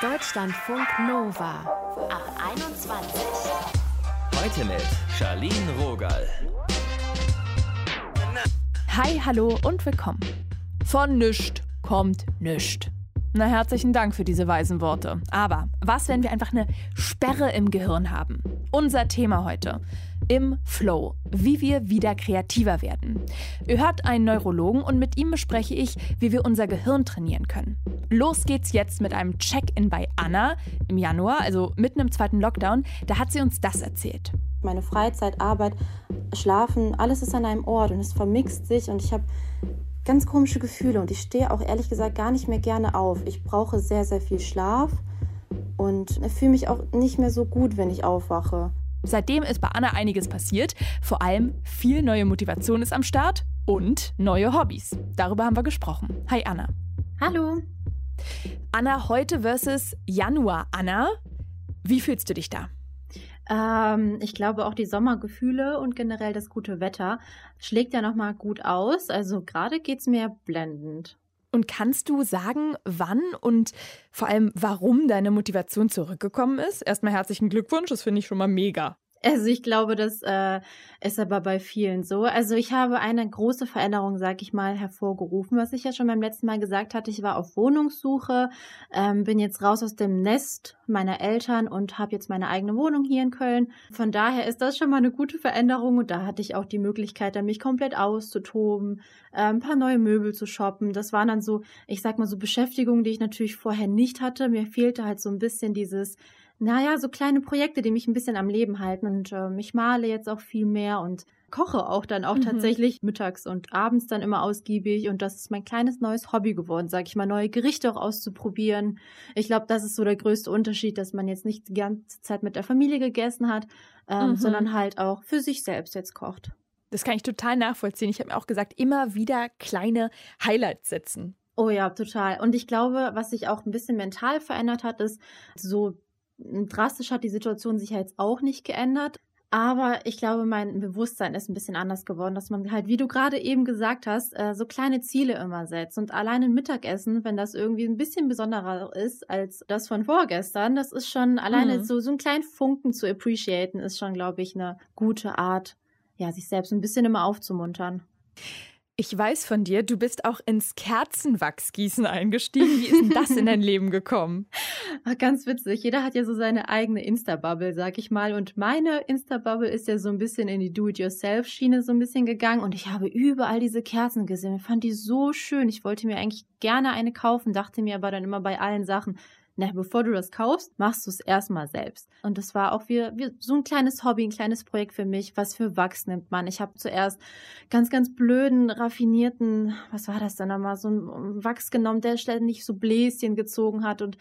Deutschlandfunk Nova ab 21. Heute mit Charlene Rogal. Hi, hallo und willkommen. Von nischt kommt nischt. Na, herzlichen Dank für diese weisen Worte. Aber was, wenn wir einfach eine Sperre im Gehirn haben? Unser Thema heute. Im Flow. Wie wir wieder kreativer werden. Ihr hört einen Neurologen und mit ihm bespreche ich, wie wir unser Gehirn trainieren können. Los geht's jetzt mit einem Check-in bei Anna im Januar, also mitten im zweiten Lockdown. Da hat sie uns das erzählt. Meine Freizeit, Arbeit, Schlafen, alles ist an einem Ort und es vermixt sich und ich habe ganz komische Gefühle und ich stehe auch ehrlich gesagt gar nicht mehr gerne auf. Ich brauche sehr, sehr viel Schlaf und fühle mich auch nicht mehr so gut, wenn ich aufwache. Seitdem ist bei Anna einiges passiert. Vor allem viel neue Motivation ist am Start und neue Hobbys. Darüber haben wir gesprochen. Hi Anna. Hallo. Anna heute versus Januar. Anna, wie fühlst du dich da? Ähm, ich glaube auch die Sommergefühle und generell das gute Wetter schlägt ja nochmal gut aus. Also gerade geht es mir blendend. Und kannst du sagen, wann und vor allem warum deine Motivation zurückgekommen ist? Erstmal herzlichen Glückwunsch, das finde ich schon mal mega. Also ich glaube, das äh, ist aber bei vielen so. Also ich habe eine große Veränderung, sag ich mal, hervorgerufen, was ich ja schon beim letzten Mal gesagt hatte. Ich war auf Wohnungssuche, ähm, bin jetzt raus aus dem Nest meiner Eltern und habe jetzt meine eigene Wohnung hier in Köln. Von daher ist das schon mal eine gute Veränderung und da hatte ich auch die Möglichkeit, dann mich komplett auszutoben, äh, ein paar neue Möbel zu shoppen. Das waren dann so, ich sag mal so Beschäftigungen, die ich natürlich vorher nicht hatte. Mir fehlte halt so ein bisschen dieses naja, so kleine Projekte, die mich ein bisschen am Leben halten. Und ähm, ich male jetzt auch viel mehr und koche auch dann auch mhm. tatsächlich mittags und abends dann immer ausgiebig. Und das ist mein kleines neues Hobby geworden, sag ich mal, neue Gerichte auch auszuprobieren. Ich glaube, das ist so der größte Unterschied, dass man jetzt nicht die ganze Zeit mit der Familie gegessen hat, ähm, mhm. sondern halt auch für sich selbst jetzt kocht. Das kann ich total nachvollziehen. Ich habe mir auch gesagt, immer wieder kleine Highlights setzen. Oh ja, total. Und ich glaube, was sich auch ein bisschen mental verändert hat, ist so drastisch hat die Situation sich ja jetzt auch nicht geändert. Aber ich glaube, mein Bewusstsein ist ein bisschen anders geworden, dass man halt, wie du gerade eben gesagt hast, äh, so kleine Ziele immer setzt. Und allein ein Mittagessen, wenn das irgendwie ein bisschen besonderer ist als das von vorgestern, das ist schon alleine mhm. so, so einen kleinen Funken zu appreciaten, ist schon, glaube ich, eine gute Art, ja, sich selbst ein bisschen immer aufzumuntern. Ich weiß von dir, du bist auch ins Kerzenwachsgießen eingestiegen. Wie ist denn das in dein Leben gekommen? Ach, ganz witzig. Jeder hat ja so seine eigene Insta-Bubble, sag ich mal. Und meine Insta-Bubble ist ja so ein bisschen in die Do-it-yourself-Schiene so ein bisschen gegangen. Und ich habe überall diese Kerzen gesehen. Ich fand die so schön. Ich wollte mir eigentlich gerne eine kaufen, dachte mir aber dann immer bei allen Sachen, na, bevor du das kaufst, machst du es erstmal selbst. Und das war auch wie, wie so ein kleines Hobby, ein kleines Projekt für mich. Was für Wachs nimmt man? Ich habe zuerst ganz, ganz blöden, raffinierten, was war das dann nochmal, so ein Wachs genommen, der ständig so Bläschen gezogen hat und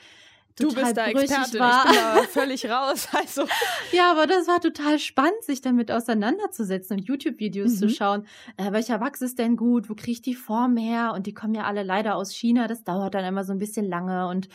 Du bist da Experte, war. ich bin da völlig raus. Also. Ja, aber das war total spannend, sich damit auseinanderzusetzen und YouTube-Videos mhm. zu schauen. Äh, welcher Wachs ist denn gut? Wo kriege ich die Form her? Und die kommen ja alle leider aus China. Das dauert dann immer so ein bisschen lange und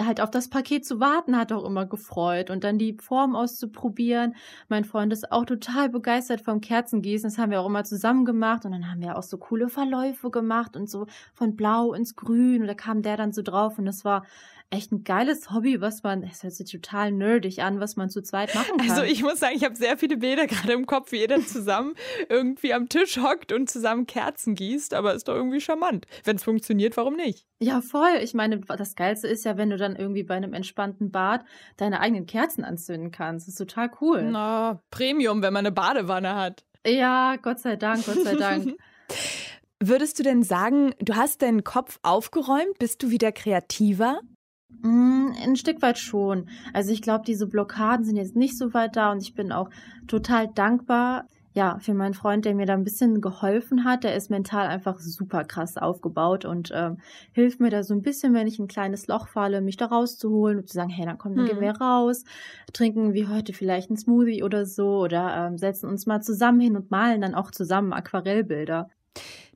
halt auf das Paket zu warten hat auch immer gefreut und dann die Form auszuprobieren. Mein Freund ist auch total begeistert vom Kerzengießen. Das haben wir auch immer zusammen gemacht und dann haben wir auch so coole Verläufe gemacht und so von blau ins grün und da kam der dann so drauf und das war echt ein geiles Hobby, was man, es hört sich total nerdig an, was man zu zweit machen kann. Also ich muss sagen, ich habe sehr viele Bilder gerade im Kopf, wie ihr dann zusammen irgendwie am Tisch hockt und zusammen Kerzen gießt, aber ist doch irgendwie charmant. Wenn es funktioniert, warum nicht? Ja, voll. Ich meine, das Geilste ist ja, wenn du dann irgendwie bei einem entspannten Bad deine eigenen Kerzen anzünden kannst. Das ist total cool. Na, Premium, wenn man eine Badewanne hat. Ja, Gott sei Dank, Gott sei Dank. Würdest du denn sagen, du hast deinen Kopf aufgeräumt? Bist du wieder kreativer? Mm, ein Stück weit schon. Also ich glaube, diese Blockaden sind jetzt nicht so weit da und ich bin auch total dankbar, ja, für meinen Freund, der mir da ein bisschen geholfen hat. Der ist mental einfach super krass aufgebaut und ähm, hilft mir da so ein bisschen, wenn ich ein kleines Loch falle, mich da rauszuholen und zu sagen, hey, dann komm, dann hm. gehen wir raus, trinken wie heute vielleicht einen Smoothie oder so oder ähm, setzen uns mal zusammen hin und malen dann auch zusammen Aquarellbilder.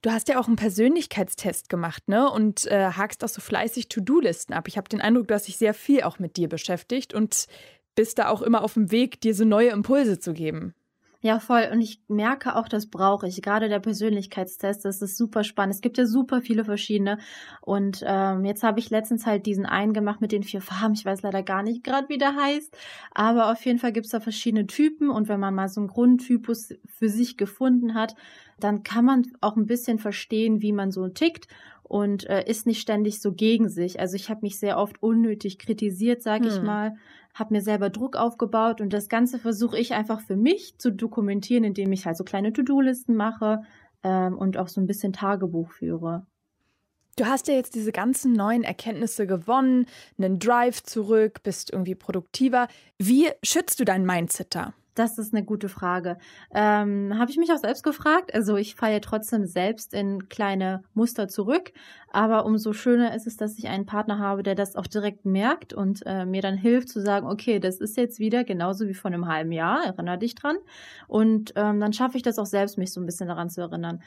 Du hast ja auch einen Persönlichkeitstest gemacht, ne? Und äh, hakst auch so fleißig To-Do-Listen ab. Ich habe den Eindruck, du hast dich sehr viel auch mit dir beschäftigt und bist da auch immer auf dem Weg, dir so neue Impulse zu geben. Ja, voll. Und ich merke auch, das brauche ich. Gerade der Persönlichkeitstest, das ist super spannend. Es gibt ja super viele verschiedene. Und ähm, jetzt habe ich letztens halt diesen einen gemacht mit den vier Farben. Ich weiß leider gar nicht gerade, wie der heißt. Aber auf jeden Fall gibt es da verschiedene Typen. Und wenn man mal so einen Grundtypus für sich gefunden hat, dann kann man auch ein bisschen verstehen, wie man so tickt und äh, ist nicht ständig so gegen sich. Also ich habe mich sehr oft unnötig kritisiert, sage hm. ich mal habe mir selber Druck aufgebaut und das Ganze versuche ich einfach für mich zu dokumentieren, indem ich halt so kleine To-Do-Listen mache ähm, und auch so ein bisschen Tagebuch führe. Du hast ja jetzt diese ganzen neuen Erkenntnisse gewonnen, einen Drive zurück, bist irgendwie produktiver. Wie schützt du dein Mindset da? Das ist eine gute Frage. Ähm, Habe ich mich auch selbst gefragt. Also ich falle trotzdem selbst in kleine Muster zurück. Aber umso schöner ist es, dass ich einen Partner habe, der das auch direkt merkt und äh, mir dann hilft zu sagen, okay, das ist jetzt wieder genauso wie vor einem halben Jahr, erinnere dich dran. Und ähm, dann schaffe ich das auch selbst, mich so ein bisschen daran zu erinnern.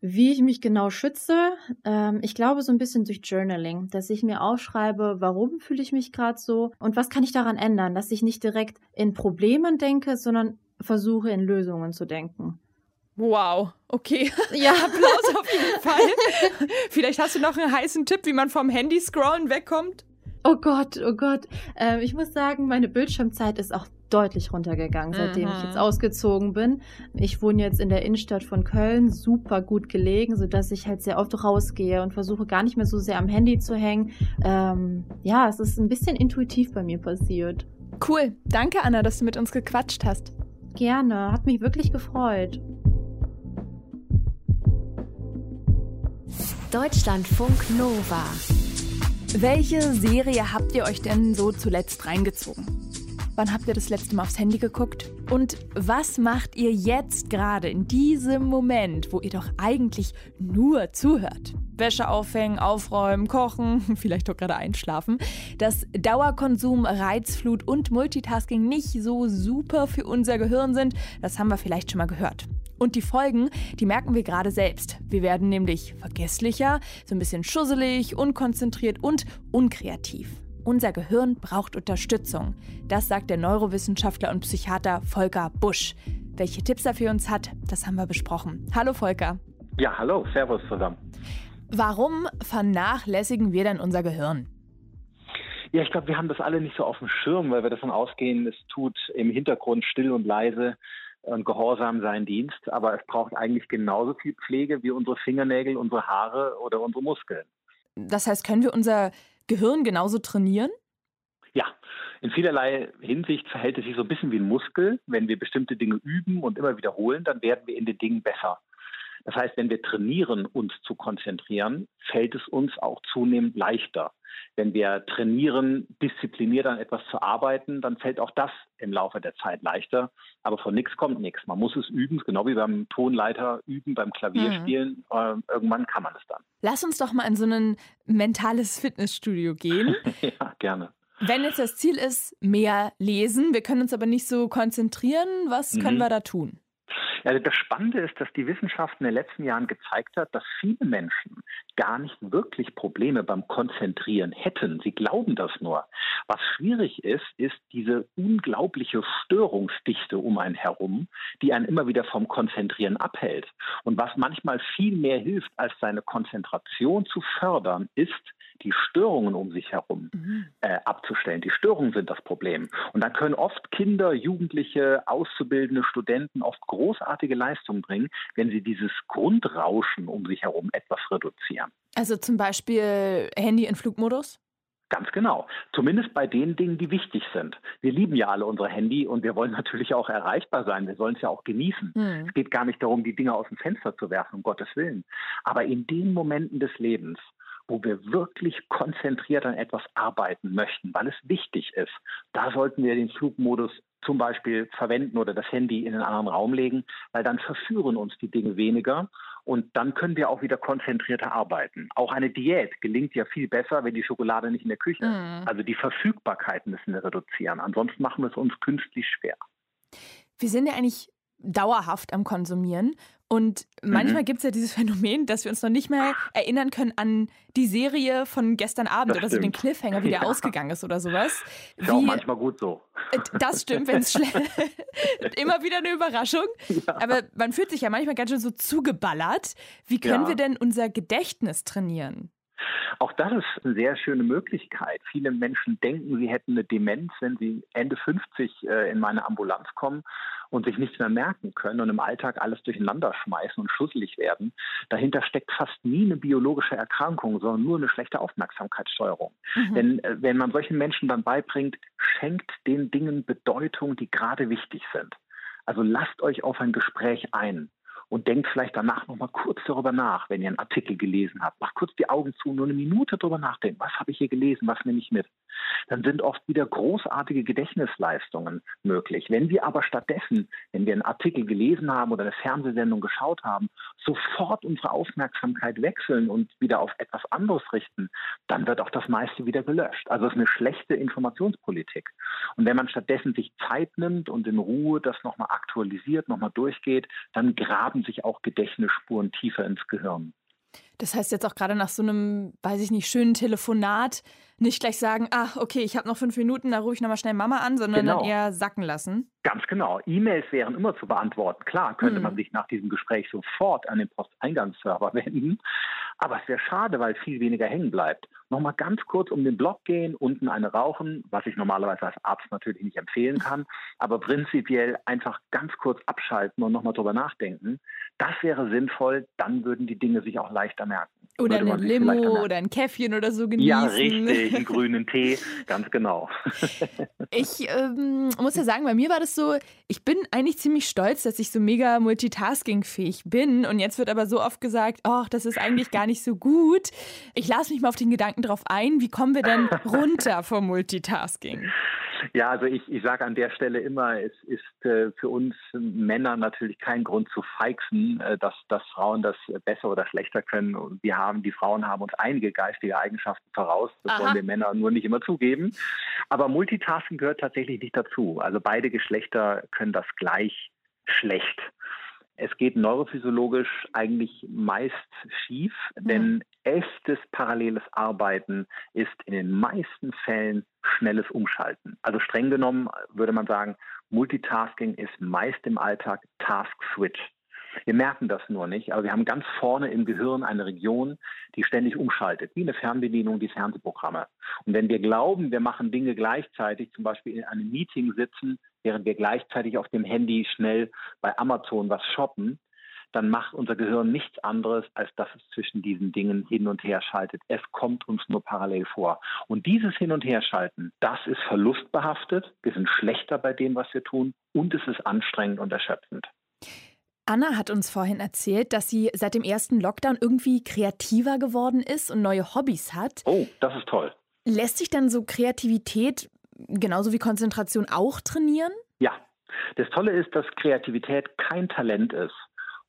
Wie ich mich genau schütze, ähm, ich glaube so ein bisschen durch Journaling, dass ich mir aufschreibe, warum fühle ich mich gerade so und was kann ich daran ändern, dass ich nicht direkt in Problemen denke, sondern versuche in Lösungen zu denken. Wow, okay. Ja, Applaus auf jeden Fall. Vielleicht hast du noch einen heißen Tipp, wie man vom Handy scrollen wegkommt. Oh Gott, oh Gott. Ähm, ich muss sagen, meine Bildschirmzeit ist auch deutlich runtergegangen, seitdem mhm. ich jetzt mhm. ausgezogen bin. Ich wohne jetzt in der Innenstadt von Köln, super gut gelegen, sodass ich halt sehr oft rausgehe und versuche gar nicht mehr so sehr am Handy zu hängen. Ähm, ja, es ist ein bisschen intuitiv bei mir passiert. Cool. Danke, Anna, dass du mit uns gequatscht hast. Gerne, hat mich wirklich gefreut. Deutschlandfunk Nova. Welche Serie habt ihr euch denn so zuletzt reingezogen? Wann habt ihr das letzte Mal aufs Handy geguckt? Und was macht ihr jetzt gerade in diesem Moment, wo ihr doch eigentlich nur zuhört? Wäsche aufhängen, aufräumen, kochen, vielleicht auch gerade einschlafen. Dass Dauerkonsum, Reizflut und Multitasking nicht so super für unser Gehirn sind, das haben wir vielleicht schon mal gehört. Und die Folgen, die merken wir gerade selbst. Wir werden nämlich vergesslicher, so ein bisschen schusselig, unkonzentriert und unkreativ. Unser Gehirn braucht Unterstützung. Das sagt der Neurowissenschaftler und Psychiater Volker Busch. Welche Tipps er für uns hat, das haben wir besprochen. Hallo Volker. Ja, hallo, Servus zusammen. Warum vernachlässigen wir denn unser Gehirn? Ja, ich glaube, wir haben das alle nicht so auf dem Schirm, weil wir davon ausgehen, es tut im Hintergrund still und leise und gehorsam seinen Dienst. Aber es braucht eigentlich genauso viel Pflege wie unsere Fingernägel, unsere Haare oder unsere Muskeln. Das heißt, können wir unser Gehirn genauso trainieren? Ja, in vielerlei Hinsicht verhält es sich so ein bisschen wie ein Muskel. Wenn wir bestimmte Dinge üben und immer wiederholen, dann werden wir in den Dingen besser. Das heißt, wenn wir trainieren, uns zu konzentrieren, fällt es uns auch zunehmend leichter. Wenn wir trainieren, diszipliniert an etwas zu arbeiten, dann fällt auch das im Laufe der Zeit leichter. Aber von nichts kommt nichts. Man muss es üben, genau wie beim Tonleiter üben, beim Klavierspielen. Mhm. Äh, irgendwann kann man es dann. Lass uns doch mal in so ein mentales Fitnessstudio gehen. ja, gerne. Wenn jetzt das Ziel ist, mehr lesen, wir können uns aber nicht so konzentrieren, was mhm. können wir da tun? Also das Spannende ist, dass die Wissenschaft in den letzten Jahren gezeigt hat, dass viele Menschen gar nicht wirklich Probleme beim Konzentrieren hätten. Sie glauben das nur. Was schwierig ist, ist diese unglaubliche Störungsdichte um einen herum, die einen immer wieder vom Konzentrieren abhält. Und was manchmal viel mehr hilft, als seine Konzentration zu fördern, ist, die Störungen um sich herum mhm. äh, abzustellen. Die Störungen sind das Problem. Und dann können oft Kinder, Jugendliche, Auszubildende, Studenten oft großartige Leistungen bringen, wenn sie dieses Grundrauschen um sich herum etwas reduzieren. Also zum Beispiel Handy in Flugmodus? Ganz genau. Zumindest bei den Dingen, die wichtig sind. Wir lieben ja alle unser Handy und wir wollen natürlich auch erreichbar sein. Wir sollen es ja auch genießen. Hm. Es geht gar nicht darum, die Dinge aus dem Fenster zu werfen, um Gottes Willen. Aber in den Momenten des Lebens, wo wir wirklich konzentriert an etwas arbeiten möchten, weil es wichtig ist, da sollten wir den Flugmodus zum Beispiel verwenden oder das Handy in einen anderen Raum legen, weil dann verführen uns die Dinge weniger und dann können wir auch wieder konzentrierter arbeiten. Auch eine Diät gelingt ja viel besser, wenn die Schokolade nicht in der Küche ist. Mhm. Also die Verfügbarkeit müssen wir reduzieren. Ansonsten machen wir es uns künstlich schwer. Wir sind ja eigentlich dauerhaft am Konsumieren. Und manchmal mhm. gibt es ja dieses Phänomen, dass wir uns noch nicht mehr erinnern können an die Serie von gestern Abend das oder stimmt. so den Cliffhanger, wie der ja. ausgegangen ist oder sowas. Ist wie, auch manchmal gut so. Äh, das stimmt, wenn es schlecht Immer wieder eine Überraschung. Ja. Aber man fühlt sich ja manchmal ganz schön so zugeballert. Wie können ja. wir denn unser Gedächtnis trainieren? Auch das ist eine sehr schöne Möglichkeit. Viele Menschen denken, sie hätten eine Demenz, wenn sie Ende 50 äh, in meine Ambulanz kommen und sich nichts mehr merken können und im Alltag alles durcheinander schmeißen und schusselig werden. Dahinter steckt fast nie eine biologische Erkrankung, sondern nur eine schlechte Aufmerksamkeitssteuerung. Mhm. Denn äh, wenn man solchen Menschen dann beibringt, schenkt den Dingen Bedeutung, die gerade wichtig sind. Also lasst euch auf ein Gespräch ein und denkt vielleicht danach noch mal kurz darüber nach, wenn ihr einen Artikel gelesen habt. Macht kurz die Augen zu, nur eine Minute darüber nachdenken. Was habe ich hier gelesen? Was nehme ich mit? Dann sind oft wieder großartige Gedächtnisleistungen möglich. Wenn wir aber stattdessen, wenn wir einen Artikel gelesen haben oder eine Fernsehsendung geschaut haben, sofort unsere Aufmerksamkeit wechseln und wieder auf etwas anderes richten, dann wird auch das meiste wieder gelöscht. Also es ist eine schlechte Informationspolitik. Und wenn man stattdessen sich Zeit nimmt und in Ruhe das nochmal aktualisiert, nochmal durchgeht, dann graben sich auch Gedächtnisspuren tiefer ins Gehirn. Das heißt jetzt auch gerade nach so einem, weiß ich nicht, schönen Telefonat nicht gleich sagen, ach, okay, ich habe noch fünf Minuten, da rufe ich nochmal schnell Mama an, sondern genau. dann eher sacken lassen. Ganz genau. E-Mails wären immer zu beantworten. Klar, könnte hm. man sich nach diesem Gespräch sofort an den Posteingangsserver wenden. Aber es wäre schade, weil viel weniger hängen bleibt. Nochmal ganz kurz um den Block gehen, unten eine rauchen, was ich normalerweise als Arzt natürlich nicht empfehlen kann, aber prinzipiell einfach ganz kurz abschalten und nochmal drüber nachdenken. Das wäre sinnvoll, dann würden die Dinge sich auch leichter merken. Oder eine Limo oder ein Käffchen oder so genießen. Ja, richtig, einen grünen Tee, ganz genau. ich ähm, muss ja sagen, bei mir war das so, ich bin eigentlich ziemlich stolz, dass ich so mega multitaskingfähig bin. Und jetzt wird aber so oft gesagt, ach, das ist eigentlich gar nicht so gut. Ich lasse mich mal auf den Gedanken drauf ein, wie kommen wir denn runter vom Multitasking? Ja, also ich, ich sage an der Stelle immer, es ist äh, für uns Männer natürlich kein Grund zu feixen, äh, dass, dass Frauen das besser oder schlechter können. Und wir haben, die Frauen haben uns einige geistige Eigenschaften voraus. Das Aha. wollen wir Männer nur nicht immer zugeben. Aber Multitasking gehört tatsächlich nicht dazu. Also beide Geschlechter können das gleich schlecht. Es geht neurophysiologisch eigentlich meist schief, denn mhm. echtes paralleles Arbeiten ist in den meisten Fällen schnelles Umschalten. Also streng genommen würde man sagen, Multitasking ist meist im Alltag Task Switch. Wir merken das nur nicht, aber wir haben ganz vorne im Gehirn eine Region, die ständig umschaltet, wie eine Fernbedienung, die Fernsehprogramme. Und wenn wir glauben, wir machen Dinge gleichzeitig, zum Beispiel in einem Meeting sitzen, während wir gleichzeitig auf dem Handy schnell bei Amazon was shoppen, dann macht unser Gehirn nichts anderes, als dass es zwischen diesen Dingen hin und her schaltet. Es kommt uns nur parallel vor. Und dieses Hin- und Herschalten, das ist verlustbehaftet. Wir sind schlechter bei dem, was wir tun. Und es ist anstrengend und erschöpfend. Anna hat uns vorhin erzählt, dass sie seit dem ersten Lockdown irgendwie kreativer geworden ist und neue Hobbys hat. Oh, das ist toll. Lässt sich dann so Kreativität genauso wie Konzentration auch trainieren? Ja. Das Tolle ist, dass Kreativität kein Talent ist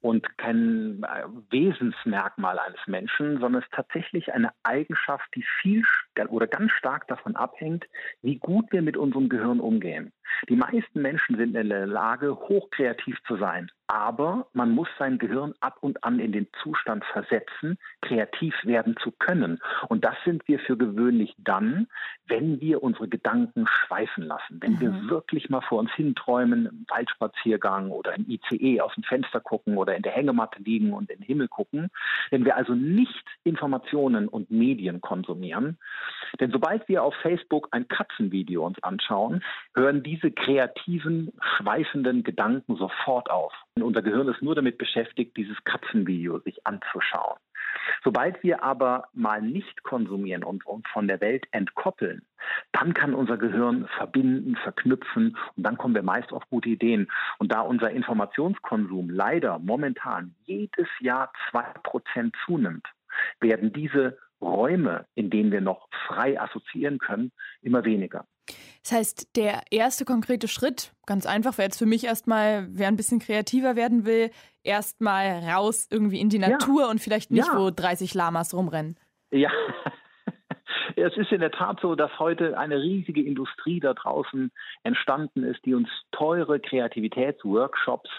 und kein äh, Wesensmerkmal eines Menschen, sondern es ist tatsächlich eine Eigenschaft, die viel oder ganz stark davon abhängt, wie gut wir mit unserem Gehirn umgehen. Die meisten Menschen sind in der Lage, hochkreativ zu sein. Aber man muss sein Gehirn ab und an in den Zustand versetzen, kreativ werden zu können. Und das sind wir für gewöhnlich dann, wenn wir unsere Gedanken schweifen lassen. Wenn mhm. wir wirklich mal vor uns hinträumen, im Waldspaziergang oder im ICE aus dem Fenster gucken oder in der Hängematte liegen und in den Himmel gucken. Wenn wir also nicht Informationen und Medien konsumieren. Denn sobald wir auf Facebook ein Katzenvideo uns anschauen, hören diese diese kreativen, schweifenden Gedanken sofort auf. Unser Gehirn ist nur damit beschäftigt, dieses Katzenvideo sich anzuschauen. Sobald wir aber mal nicht konsumieren und uns von der Welt entkoppeln, dann kann unser Gehirn verbinden, verknüpfen und dann kommen wir meist auf gute Ideen. Und da unser Informationskonsum leider momentan jedes Jahr zwei Prozent zunimmt, werden diese Räume, in denen wir noch frei assoziieren können, immer weniger. Das heißt, der erste konkrete Schritt, ganz einfach, wäre jetzt für mich erstmal, wer ein bisschen kreativer werden will, erstmal raus irgendwie in die Natur ja. und vielleicht nicht, ja. wo 30 Lamas rumrennen. Ja, es ist in der Tat so, dass heute eine riesige Industrie da draußen entstanden ist, die uns teure Kreativitätsworkshops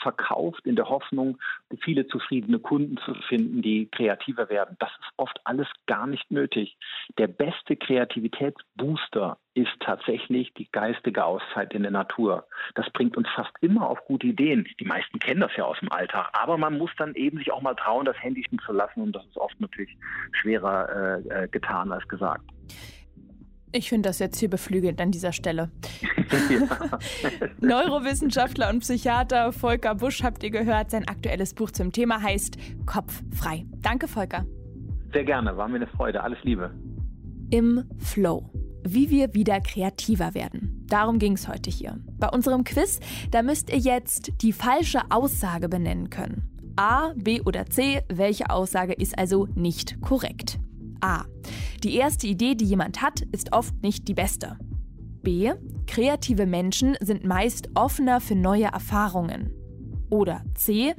verkauft in der Hoffnung, viele zufriedene Kunden zu finden, die kreativer werden. Das ist oft alles gar nicht nötig. Der beste Kreativitätsbooster ist tatsächlich die geistige Auszeit in der Natur. Das bringt uns fast immer auf gute Ideen. Die meisten kennen das ja aus dem Alltag. Aber man muss dann eben sich auch mal trauen, das Handy zu lassen. Und das ist oft natürlich schwerer äh, äh getan als gesagt. Ich finde das jetzt hier beflügelt an dieser Stelle. Neurowissenschaftler und Psychiater Volker Busch habt ihr gehört. Sein aktuelles Buch zum Thema heißt Kopf frei. Danke, Volker. Sehr gerne, war mir eine Freude. Alles Liebe. Im Flow. Wie wir wieder kreativer werden. Darum ging es heute hier. Bei unserem Quiz, da müsst ihr jetzt die falsche Aussage benennen können. A, B oder C, welche Aussage ist also nicht korrekt? A. Die erste Idee, die jemand hat, ist oft nicht die beste. B. Kreative Menschen sind meist offener für neue Erfahrungen. Oder C.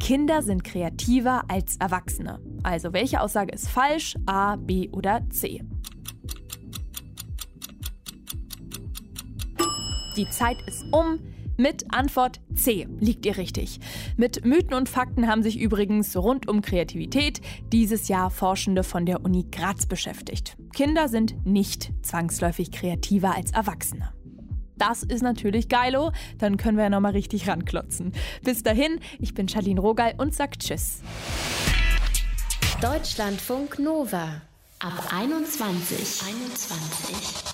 Kinder sind kreativer als Erwachsene. Also welche Aussage ist falsch? A, B oder C? Die Zeit ist um. Mit Antwort C liegt ihr richtig. Mit Mythen und Fakten haben sich übrigens rund um Kreativität dieses Jahr Forschende von der Uni Graz beschäftigt. Kinder sind nicht zwangsläufig kreativer als Erwachsene. Das ist natürlich geilo, dann können wir ja nochmal richtig ranklotzen. Bis dahin, ich bin Charlene Rogal und sag Tschüss. Deutschlandfunk Nova ab 21. 21.